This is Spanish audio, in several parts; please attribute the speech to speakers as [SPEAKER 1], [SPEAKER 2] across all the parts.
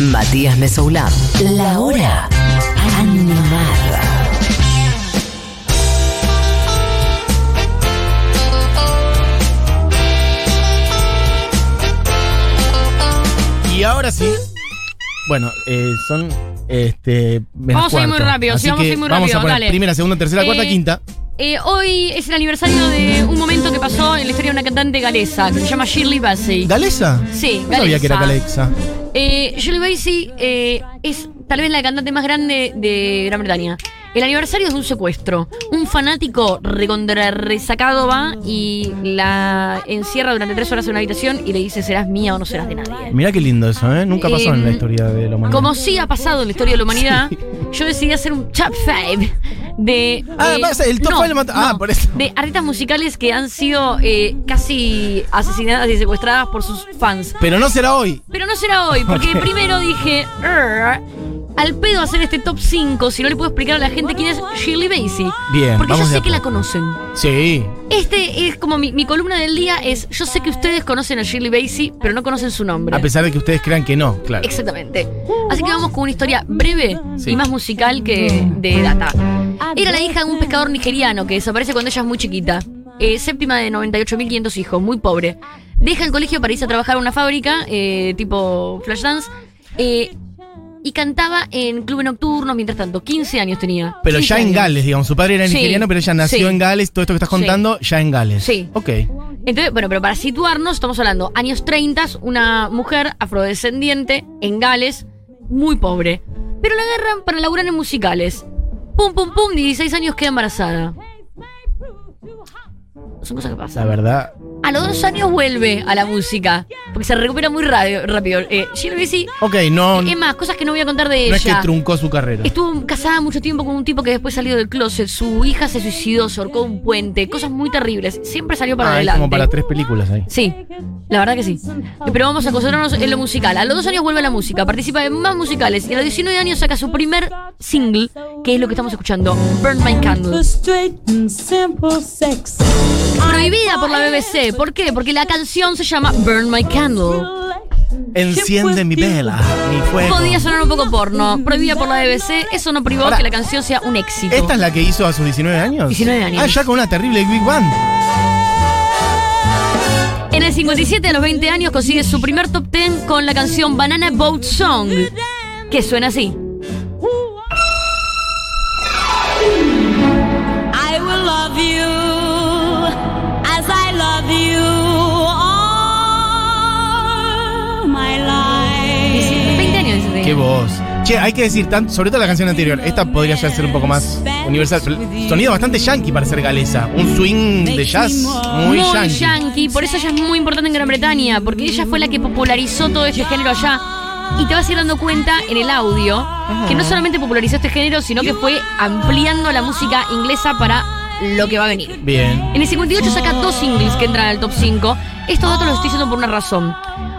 [SPEAKER 1] Matías Mesoulán. La hora animada.
[SPEAKER 2] Y ahora sí. Bueno, eh, son. Este, menos
[SPEAKER 3] Vamos a ir muy
[SPEAKER 2] cuarto.
[SPEAKER 3] rápido,
[SPEAKER 2] Así
[SPEAKER 3] sí, vamos a
[SPEAKER 2] que
[SPEAKER 3] ir muy
[SPEAKER 2] Vamos
[SPEAKER 3] rápido,
[SPEAKER 2] a poner
[SPEAKER 3] dale.
[SPEAKER 2] primera, segunda, tercera, cuarta,
[SPEAKER 3] Eh,
[SPEAKER 2] quinta.
[SPEAKER 3] Eh, hoy es el aniversario de un momento que pasó en la historia de una cantante galesa que se llama Shirley Bassey.
[SPEAKER 2] ¿Galesa?
[SPEAKER 3] Sí,
[SPEAKER 2] No sabía que era
[SPEAKER 3] galesa.
[SPEAKER 2] Galexa.
[SPEAKER 3] Eh, Shirley Bassey eh, es tal vez la cantante más grande de Gran Bretaña. El aniversario es de un secuestro. Un fanático recontra resacado va y la encierra durante tres horas en una habitación y le dice serás mía o no serás de nadie.
[SPEAKER 2] Mirá qué lindo eso, ¿eh? Nunca pasó en la
[SPEAKER 3] Em,
[SPEAKER 2] historia de la humanidad.
[SPEAKER 3] Como sí ha pasado en la historia de la humanidad, yo decidí hacer un top 5 de.
[SPEAKER 2] Ah,
[SPEAKER 3] eh,
[SPEAKER 2] el top
[SPEAKER 3] no,
[SPEAKER 2] five lo mató- ah, por eso.
[SPEAKER 3] De artistas musicales que han sido eh, casi asesinadas y secuestradas por sus fans.
[SPEAKER 2] Pero no será hoy.
[SPEAKER 3] Pero no será hoy, porque primero dije. "Arr, al pedo hacer este top 5 si no le puedo explicar a la gente quién es Shirley Bassey.
[SPEAKER 2] Bien,
[SPEAKER 3] Porque yo
[SPEAKER 2] vamos
[SPEAKER 3] sé que la conocen.
[SPEAKER 2] Sí.
[SPEAKER 3] Este es como mi, mi columna del día es yo sé que ustedes conocen a Shirley Bassey, pero no conocen su nombre.
[SPEAKER 2] A pesar de que ustedes crean que no, claro.
[SPEAKER 3] Exactamente. Así que vamos con una historia breve
[SPEAKER 2] Sí.
[SPEAKER 3] y más musical que de data. Era la hija de un pescador nigeriano que desaparece cuando ella es muy chiquita. Eh, séptima de 98.500 hijos, muy pobre. Deja el colegio para irse a trabajar a una fábrica, eh, tipo Flashdance, eh, y cantaba en clubes nocturnos mientras tanto. 15 años tenía.
[SPEAKER 2] Pero
[SPEAKER 3] 15
[SPEAKER 2] ya en
[SPEAKER 3] años.
[SPEAKER 2] Gales, digamos. Su padre era
[SPEAKER 3] Sí,
[SPEAKER 2] nigeriano, pero ella nació
[SPEAKER 3] sí.
[SPEAKER 2] en Gales. Todo esto que estás
[SPEAKER 3] Sí.
[SPEAKER 2] contando, ya en Gales.
[SPEAKER 3] Sí.
[SPEAKER 2] Ok.
[SPEAKER 3] Entonces, bueno, pero para situarnos, estamos hablando años 30, una mujer afrodescendiente en Gales, muy pobre. Pero la agarran para laburar en musicales. Pum, pum, pum, 16 años queda embarazada. Son cosas que
[SPEAKER 2] La
[SPEAKER 3] pasan.
[SPEAKER 2] verdad.
[SPEAKER 3] A los dos años vuelve a la música. Porque se recupera muy radio- rápido. Eh, Bassey,
[SPEAKER 2] Ok, no,
[SPEAKER 3] es más, cosas que no voy a contar de
[SPEAKER 2] no es que
[SPEAKER 3] ella.
[SPEAKER 2] truncó su carrera.
[SPEAKER 3] Estuvo casada mucho tiempo con un tipo que después salió del closet. Su hija se suicidó, se ahorcó un puente. Cosas muy terribles. Siempre salió para
[SPEAKER 2] Ah, es
[SPEAKER 3] adelante.
[SPEAKER 2] como para tres películas ahí.
[SPEAKER 3] Sí, la verdad que sí. Pero vamos a concentrarnos en lo musical. A los dos años vuelve a la música, participa en más musicales y a los 19 años saca su primer single, que es lo que estamos escuchando, Burn My Candle. Prohibida por la BBC. ¿Por qué? Porque la canción se llama Burn My
[SPEAKER 2] Enciende mi vela, mi fuego.
[SPEAKER 3] Podía sonar un poco porno. Prohibida por la BBC, eso no privó
[SPEAKER 2] Ahora,
[SPEAKER 3] que la canción sea un éxito.
[SPEAKER 2] ¿Esta es la que hizo a sus 19 años?
[SPEAKER 3] 19 años.
[SPEAKER 2] Ah, ya con una terrible Big Band.
[SPEAKER 3] En el 57, a los 20 años, consigue su primer top 10 con la canción Banana Boat Song, que suena así.
[SPEAKER 2] Qué voz. Che, hay que decir, tan- sobre todo la canción anterior, esta podría ya ser un poco más universal. Sonido bastante yankee para ser galesa. Un swing de jazz muy,
[SPEAKER 3] muy
[SPEAKER 2] yankee.
[SPEAKER 3] yankee. Por eso ella es muy importante en Gran Bretaña, porque ella fue la que popularizó todo este género allá. Y te vas a ir dando cuenta en el audio que no solamente popularizó este género, sino que fue ampliando la música inglesa para lo que va a venir.
[SPEAKER 2] Bien.
[SPEAKER 3] En el 58 saca dos singles que entran al top 5. Estos datos los estoy diciendo por una razón.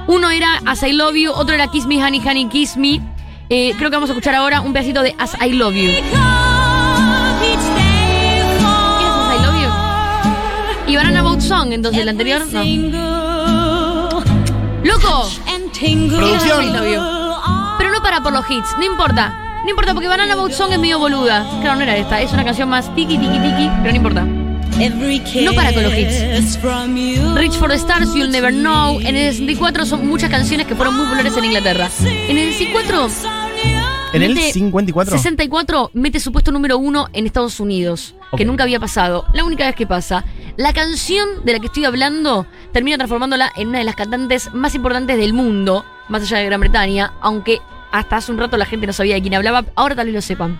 [SPEAKER 3] Uno era As I Love You, otro era Kiss Me, Honey, Honey, Kiss Me. Eh, creo que vamos a escuchar ahora un pedacito de As I Love You. ¿Quién es As I Love You? Y Banana Boat Song, entonces el anterior, no. ¡Loco!
[SPEAKER 2] Producción.
[SPEAKER 3] Pero no para por los hits, no importa. No importa, porque Banana Boat Song es medio boluda. Claro, no era esta, es una canción más tiki tiki tiki, pero no importa.
[SPEAKER 4] No
[SPEAKER 3] para con los hits. Reach for the Stars, You'll Never Know. En el 64 son muchas canciones que fueron muy populares en Inglaterra. En el 64,
[SPEAKER 2] En el
[SPEAKER 3] mete
[SPEAKER 2] 54.
[SPEAKER 3] 64 mete su puesto número uno en Estados Unidos, que nunca había pasado. La única vez que pasa. La canción de la que estoy hablando termina transformándola en una de las cantantes más importantes del mundo, más allá de Gran Bretaña, aunque hasta hace un rato la gente no sabía de quién hablaba, ahora tal vez lo sepan.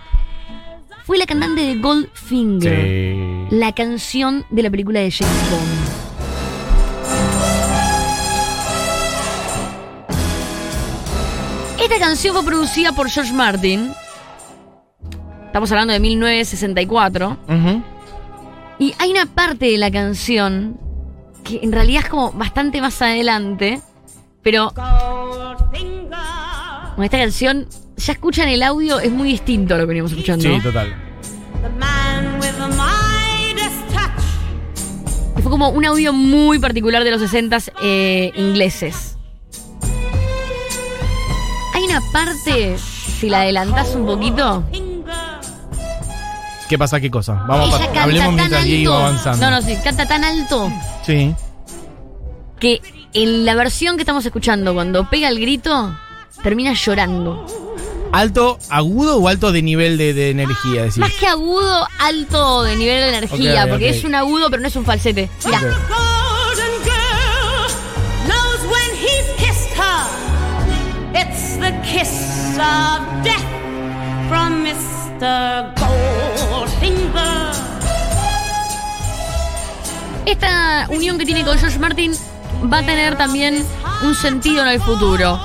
[SPEAKER 3] Fue la cantante de Goldfinger
[SPEAKER 2] Sí.
[SPEAKER 3] la canción de la película de James Bond. Esta canción fue producida por George Martin. Estamos hablando de 1964.
[SPEAKER 2] Ujú.
[SPEAKER 3] Y hay una parte de la canción que en realidad es como bastante más adelante. Pero con esta canción, ya escuchan el audio, es muy distinto a lo que veníamos escuchando.
[SPEAKER 2] Sí, total.
[SPEAKER 3] Y fue como un audio muy particular de los 60 ingleses. Hay una parte, si la adelantás un poquito,
[SPEAKER 2] ¿Qué pasa? ¿Qué cosa? Vamos,
[SPEAKER 3] ella canta
[SPEAKER 2] hablemos
[SPEAKER 3] tan
[SPEAKER 2] mientras Diego
[SPEAKER 3] alto.
[SPEAKER 2] avanzando.
[SPEAKER 3] No, no, sí, canta tan alto
[SPEAKER 2] Sí.
[SPEAKER 3] que en la versión que estamos escuchando, cuando pega el grito, termina llorando.
[SPEAKER 2] ¿Alto, agudo o alto de nivel de, de energía? Decís?
[SPEAKER 3] Más que agudo, alto de nivel de energía, porque es un agudo, pero no es un falsete. Mirá.
[SPEAKER 2] Ok.
[SPEAKER 4] golden girl knows when he's kissed her. It's the kiss of death from Mr. Goldfinger.
[SPEAKER 3] Esta unión que tiene con George Martin va a tener también un sentido en el futuro.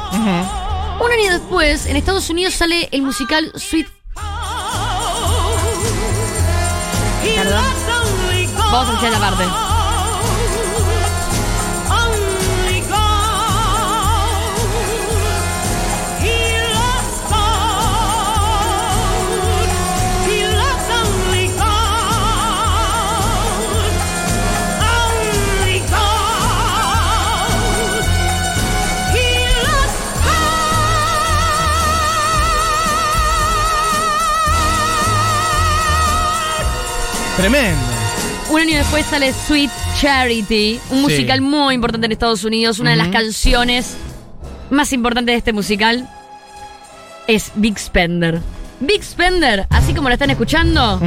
[SPEAKER 3] Un año después, en Estados Unidos sale el musical Sweet. Perdón. Vamos a escuchar la parte.
[SPEAKER 2] Tremendo.
[SPEAKER 3] Un año después sale Sweet Charity, un
[SPEAKER 2] Sí.
[SPEAKER 3] musical muy importante en Estados Unidos. Una de las canciones más importantes de este musical es Big Spender. Big Spender, así como la están escuchando,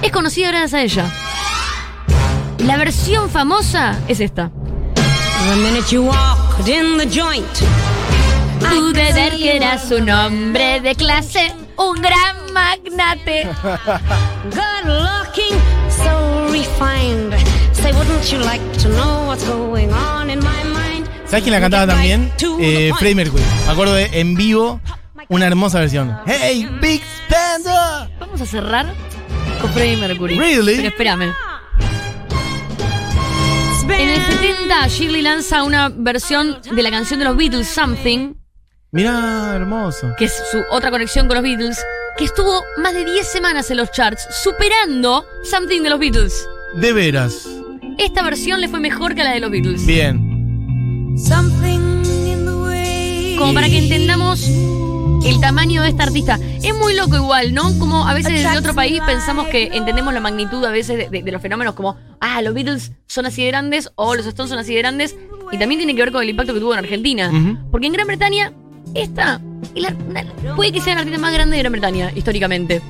[SPEAKER 3] es conocida gracias a ella. La versión famosa es esta.
[SPEAKER 4] The minute you walked in the joint,
[SPEAKER 3] Pude ver que eras un hombre de clase, un gran magnate.
[SPEAKER 4] good looking, so refined. Say, wouldn't you like to know what's going on in my mind?
[SPEAKER 2] ¿Sabes quién la cantaba también? Eh, Freddie Mercury. Me acuerdo de en vivo, una hermosa versión. ¡Hey, Big Spender!
[SPEAKER 3] Vamos a cerrar con Freddie Mercury.
[SPEAKER 2] Really?
[SPEAKER 3] Pero espérame. En el 70, Shirley lanza una versión de la canción de los Beatles, Something,
[SPEAKER 2] Mirá, hermoso.
[SPEAKER 3] que es su otra conexión con los Beatles, que estuvo más de 10 semanas en los charts, superando Something de los Beatles.
[SPEAKER 2] De veras.
[SPEAKER 3] Esta versión le fue mejor que la de los Beatles.
[SPEAKER 2] Bien.
[SPEAKER 4] Something in the way.
[SPEAKER 3] Como para que entendamos el tamaño de esta artista. Es muy loco igual, ¿no? Como a veces desde otro país pensamos que entendemos la magnitud a veces de, de- de los fenómenos como, ah, los Beatles son así de grandes o los Stones son así de grandes. Y también tiene que ver con el impacto que tuvo en Argentina. Porque en Gran Bretaña, esta es la- puede que sea la artista más grande de Gran Bretaña, históricamente.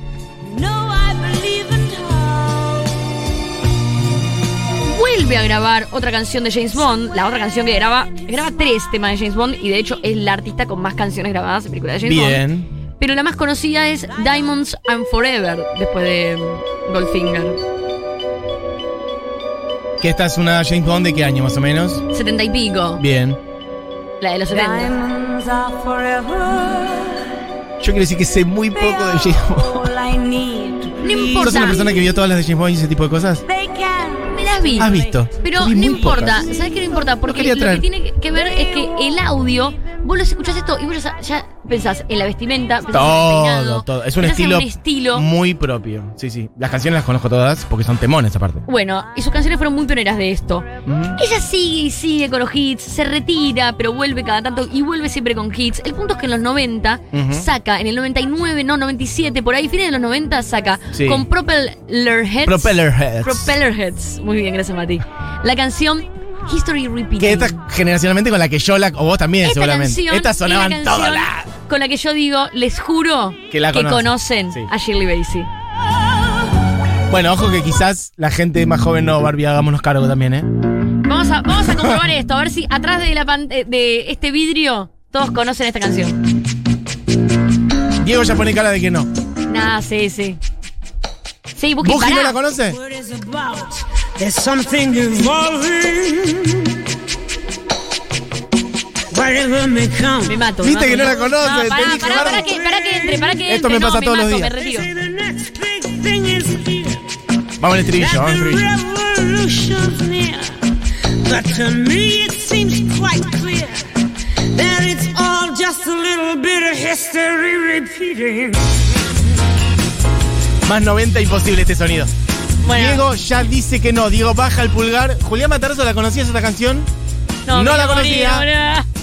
[SPEAKER 4] No, I believe in love.
[SPEAKER 3] Vuelve a grabar otra canción de James Bond, la otra canción que graba, graba tres temas de James Bond y de hecho es la artista con más canciones grabadas en películas de James Bond.
[SPEAKER 2] Bien.
[SPEAKER 3] Pero la más conocida es Diamonds and Forever, después de Goldfinger.
[SPEAKER 2] Que esta es una James Bond de qué año más o menos.
[SPEAKER 3] Setenta y pico.
[SPEAKER 2] Bien.
[SPEAKER 3] La de los 70.
[SPEAKER 4] Diamonds are forever.
[SPEAKER 2] Yo quiero decir que sé muy poco de James Bond.
[SPEAKER 4] All I need to
[SPEAKER 3] No importa.
[SPEAKER 2] ¿Sos una persona que vio todas las de James Bond y ese tipo de cosas?
[SPEAKER 3] Me las vi.
[SPEAKER 2] Has visto.
[SPEAKER 3] Pero
[SPEAKER 2] vi
[SPEAKER 3] no importa.
[SPEAKER 2] pocas.
[SPEAKER 3] ¿Sabes qué no importa? Porque lo que tiene que ver es que el audio, vos los escuchás esto y vos ya, ya pensás en la vestimenta, pensás en el
[SPEAKER 2] Todo,
[SPEAKER 3] peinado,
[SPEAKER 2] todo. Es un estilo,
[SPEAKER 3] un estilo.
[SPEAKER 2] muy propio. Sí, sí. Las canciones las conozco todas porque son temones aparte.
[SPEAKER 3] Bueno, y sus canciones fueron muy pioneras de esto.
[SPEAKER 2] Mm.
[SPEAKER 3] Ella sigue y sigue con los hits, se retira, pero vuelve cada tanto y vuelve siempre con hits. El punto es que en los 90
[SPEAKER 2] Ujú.
[SPEAKER 3] saca, en el 99, no, 97, por ahí, fines de los 90, saca
[SPEAKER 2] Sí.
[SPEAKER 3] con Propeller Heads.
[SPEAKER 2] Propeller Heads.
[SPEAKER 3] Propeller Heads. Muy bien, gracias, Mati. La canción History Repeating.
[SPEAKER 2] Que esta generacionalmente con la que yo la. O vos también,
[SPEAKER 3] Esta
[SPEAKER 2] seguramente.
[SPEAKER 3] canción
[SPEAKER 2] Estas
[SPEAKER 3] es la
[SPEAKER 2] sonaban todas las.
[SPEAKER 3] Con la que yo digo, les juro
[SPEAKER 2] Que la conocen.
[SPEAKER 3] conocen
[SPEAKER 2] Sí.
[SPEAKER 3] a Shirley Bassey.
[SPEAKER 2] Bueno, ojo que quizás la gente más joven no, Barbie, hagámonos cargo también, ¿eh?
[SPEAKER 3] Vamos a, vamos a comprobar esto, a ver si atrás de, la pan- eh, de este vidrio todos conocen esta canción.
[SPEAKER 2] Diego ya pone cara de que no.
[SPEAKER 3] Nada, sí, sí. Sí, Buki,
[SPEAKER 2] ¿Buji no la conoce?
[SPEAKER 5] There's something evolving. Whatever may come.
[SPEAKER 3] Me mato. me
[SPEAKER 2] Viste
[SPEAKER 3] mato,
[SPEAKER 2] que no
[SPEAKER 3] me
[SPEAKER 2] la
[SPEAKER 3] mato.
[SPEAKER 2] conoce,
[SPEAKER 3] No,
[SPEAKER 2] te
[SPEAKER 3] pará,
[SPEAKER 2] dije,
[SPEAKER 3] pará,
[SPEAKER 2] Barbie.
[SPEAKER 3] pará que, pará que entre, pará que
[SPEAKER 2] Esto me pasa
[SPEAKER 3] no,
[SPEAKER 2] todos
[SPEAKER 3] me
[SPEAKER 2] los
[SPEAKER 3] mato,
[SPEAKER 2] días.
[SPEAKER 3] me.
[SPEAKER 2] Vamos al estribillo, vamos al.
[SPEAKER 5] But to me it seems quite clear that it's all just a little bit of history repeating.
[SPEAKER 2] Más 90 imposible este sonido.
[SPEAKER 3] Bueno,
[SPEAKER 2] Diego ya dice que no. Diego baja el pulgar. Julián Matarzo, ¿la conocías esta canción?
[SPEAKER 3] no,
[SPEAKER 2] no la conocía.
[SPEAKER 3] boludo.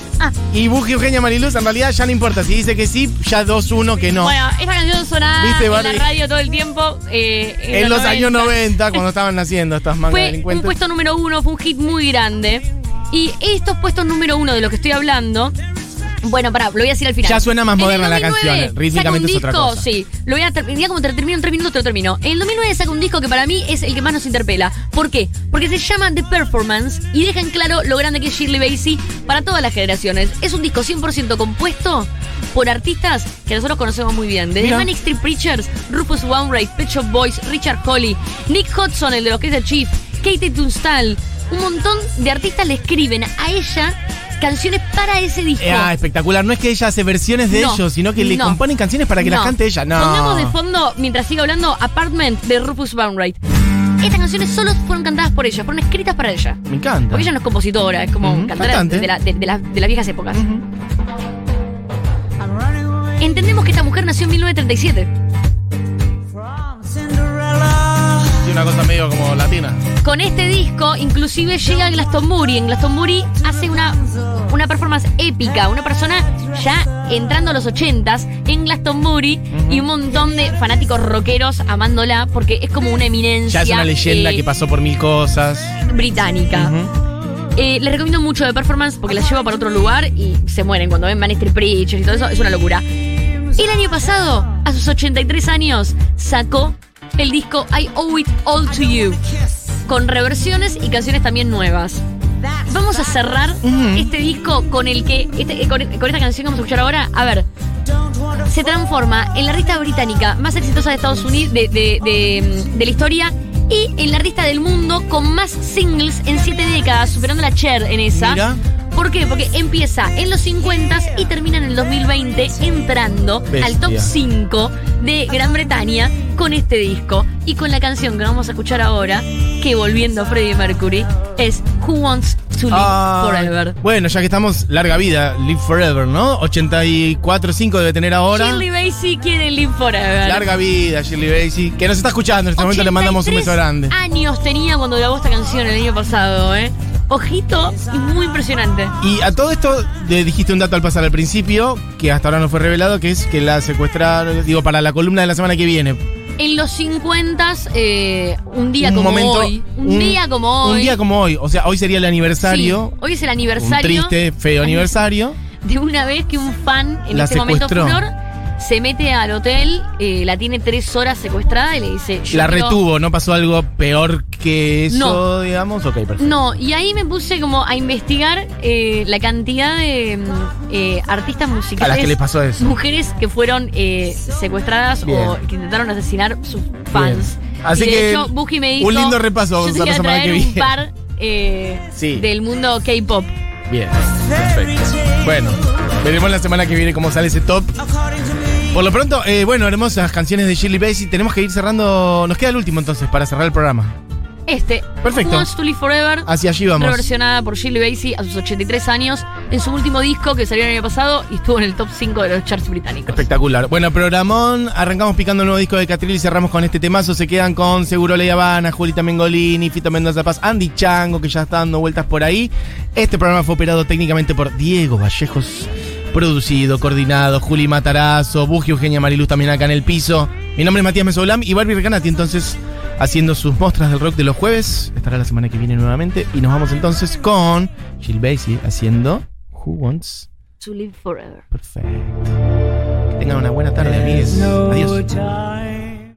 [SPEAKER 2] Y Buji Eugenia Mariluz, en realidad ya no importa. Si dice que sí, ya 2-1 que no.
[SPEAKER 3] Bueno, esta canción sonaba
[SPEAKER 2] ¿Viste,
[SPEAKER 3] en la radio todo el tiempo. eh,
[SPEAKER 2] en los años 90, cuando estaban naciendo estas mangas
[SPEAKER 3] Fue un
[SPEAKER 2] delincuentes.
[SPEAKER 3] puesto número uno, fue un hit muy grande. Y estos puestos número uno de los que estoy hablando. Bueno, pará, lo voy a decir al final.
[SPEAKER 2] Ya suena más moderna la
[SPEAKER 3] 2009
[SPEAKER 2] canción, eh, rítmicamente es otra cosa.
[SPEAKER 3] Sí, lo voy a ter- ya como te termino en tres minutos, te lo termino. En el 2009 saca un disco que para mí es el que más nos interpela. ¿Por qué? Porque se llama The Performance y deja en claro lo grande que es Shirley Bassey para todas las generaciones. Es un disco 100% compuesto por artistas que nosotros conocemos muy bien. Desde. Manic Street Preachers, Rufus Wainwright, Pet Shop Boys, Richard Colley, Nick Hudson, el de los que es el Chief, Katie Tunstall. Un montón de artistas le escriben a ella canciones para ese disco.
[SPEAKER 2] Ah, espectacular. No es que ella hace versiones de
[SPEAKER 3] No,
[SPEAKER 2] ellos, sino que le
[SPEAKER 3] no.
[SPEAKER 2] componen canciones para que las
[SPEAKER 3] No.
[SPEAKER 2] cante ella. No.
[SPEAKER 3] Pongamos de fondo, mientras siga hablando, Apartment de Rufus Wainwright. Estas canciones solo fueron cantadas por ella, fueron escritas para ella.
[SPEAKER 2] Me encanta.
[SPEAKER 3] Porque ella no es compositora, es como cantante. de, la- de- de la- de las viejas épocas. Entendemos que esta mujer nació en 1937.
[SPEAKER 2] Sí, una cosa medio como latina.
[SPEAKER 3] Con este disco, inclusive llega a Glastonbury. En Glastonbury hace una, una performance épica. Una persona ya entrando a los 80s en Glastonbury y un montón de fanáticos rockeros amándola porque es como una eminencia.
[SPEAKER 2] Ya es una leyenda
[SPEAKER 3] eh,
[SPEAKER 2] que pasó por mil cosas.
[SPEAKER 3] británica. Eh, les recomiendo mucho de performance porque la lleva para otro lugar y se mueren cuando ven Manic Street Preachers y todo eso. Es una locura. El año pasado, a sus 83 años, sacó el disco I Owe It All to You con reversiones y canciones también nuevas. Vamos a cerrar este disco con el que este- con, con esta canción que vamos a escuchar ahora. A ver, se transforma en la artista británica más exitosa de Estados Unidos de, de- de- de la historia y en la artista del mundo con más singles en siete décadas, superando la Cher en esa.
[SPEAKER 2] Mira.
[SPEAKER 3] ¿Por qué? Porque empieza en los 50 y termina en el 2020 entrando
[SPEAKER 2] Bestia.
[SPEAKER 3] al top 5 de Gran Bretaña con este disco y con la canción que vamos a escuchar ahora, que volviendo a Freddie Mercury, es Who Wants to Live
[SPEAKER 2] Ah,
[SPEAKER 3] Forever.
[SPEAKER 2] Bueno, ya que estamos, larga vida, live forever, ¿no? 84, 5 debe tener ahora.
[SPEAKER 3] Shirley Bassey quiere Live Forever.
[SPEAKER 2] Larga vida, Shirley Bassey, que nos está escuchando en este momento, le mandamos un beso
[SPEAKER 3] 83
[SPEAKER 2] grande.
[SPEAKER 3] años tenía cuando grabó esta canción el año pasado, ¿eh? Ojito y muy impresionante.
[SPEAKER 2] Y a todo esto le dijiste un dato al pasar al principio, que hasta ahora no fue revelado, que es que la secuestraron, digo, para la columna de la semana que viene.
[SPEAKER 3] En los 50, eh, un día
[SPEAKER 2] Un
[SPEAKER 3] como
[SPEAKER 2] momento-
[SPEAKER 3] hoy. Un, día como hoy.
[SPEAKER 2] Un día como hoy. O sea, hoy sería el aniversario.
[SPEAKER 3] Sí, hoy es el
[SPEAKER 2] un
[SPEAKER 3] aniversario.
[SPEAKER 2] triste, feo aniversario.
[SPEAKER 3] De una vez que un fan en
[SPEAKER 2] La
[SPEAKER 3] este momento
[SPEAKER 2] secuestró.
[SPEAKER 3] Se mete al hotel, eh, la tiene tres horas secuestrada y le dice. yo
[SPEAKER 2] La
[SPEAKER 3] quiero-
[SPEAKER 2] retuvo, ¿no pasó algo peor que eso,
[SPEAKER 3] No.
[SPEAKER 2] digamos? Ok, perfecto.
[SPEAKER 3] No, y ahí me puse como a investigar eh, la cantidad de mm, eh, artistas
[SPEAKER 2] A
[SPEAKER 3] musicales.
[SPEAKER 2] las que pasó eso.
[SPEAKER 3] Mujeres que fueron eh, secuestradas
[SPEAKER 2] Bien.
[SPEAKER 3] o que intentaron asesinar sus fans.
[SPEAKER 2] Así
[SPEAKER 3] y de
[SPEAKER 2] que,
[SPEAKER 3] hecho, me dijo.
[SPEAKER 2] un lindo repaso
[SPEAKER 3] Yo
[SPEAKER 2] vamos
[SPEAKER 3] te
[SPEAKER 2] a
[SPEAKER 3] a traer
[SPEAKER 2] que
[SPEAKER 3] un
[SPEAKER 2] viene".
[SPEAKER 3] par
[SPEAKER 2] Sí.
[SPEAKER 3] del mundo K-pop.
[SPEAKER 2] Bien, perfecto. Bueno, veremos la semana que viene cómo sale ese top. Por lo pronto, eh, bueno, hermosas canciones de Shirley Bassey. Tenemos que ir cerrando. Nos queda el último entonces para cerrar el programa.
[SPEAKER 3] Este,
[SPEAKER 2] Perfecto.
[SPEAKER 3] Wants to Live Forever.
[SPEAKER 2] Hacia allí vamos.
[SPEAKER 3] Reversionada por Shirley Bassey a sus 83 años en su último disco que salió el año pasado y estuvo en el top 5 de los charts británicos.
[SPEAKER 2] Espectacular. Bueno, programón. Arrancamos picando el nuevo disco de Catril y cerramos con este temazo. Se quedan con Seguro Ley Habana, Julita Mengolini, Fito Mendoza Paz, Andy Chango, que ya está dando vueltas por ahí. Este programa fue operado técnicamente por Diego Vallejos. Producido, coordinado, Juli Matarazo, Bugi Eugenia Mariluz también acá en el piso. Mi nombre es Matías Mesolam y Barbie Recanati, entonces, haciendo sus muestras del rock de los jueves. Estará la semana que viene nuevamente. Y nos vamos entonces con Jill Bassey haciendo Who Wants
[SPEAKER 3] To Live Forever.
[SPEAKER 2] Perfecto. Que tengan una buena tarde, amigues. Adiós.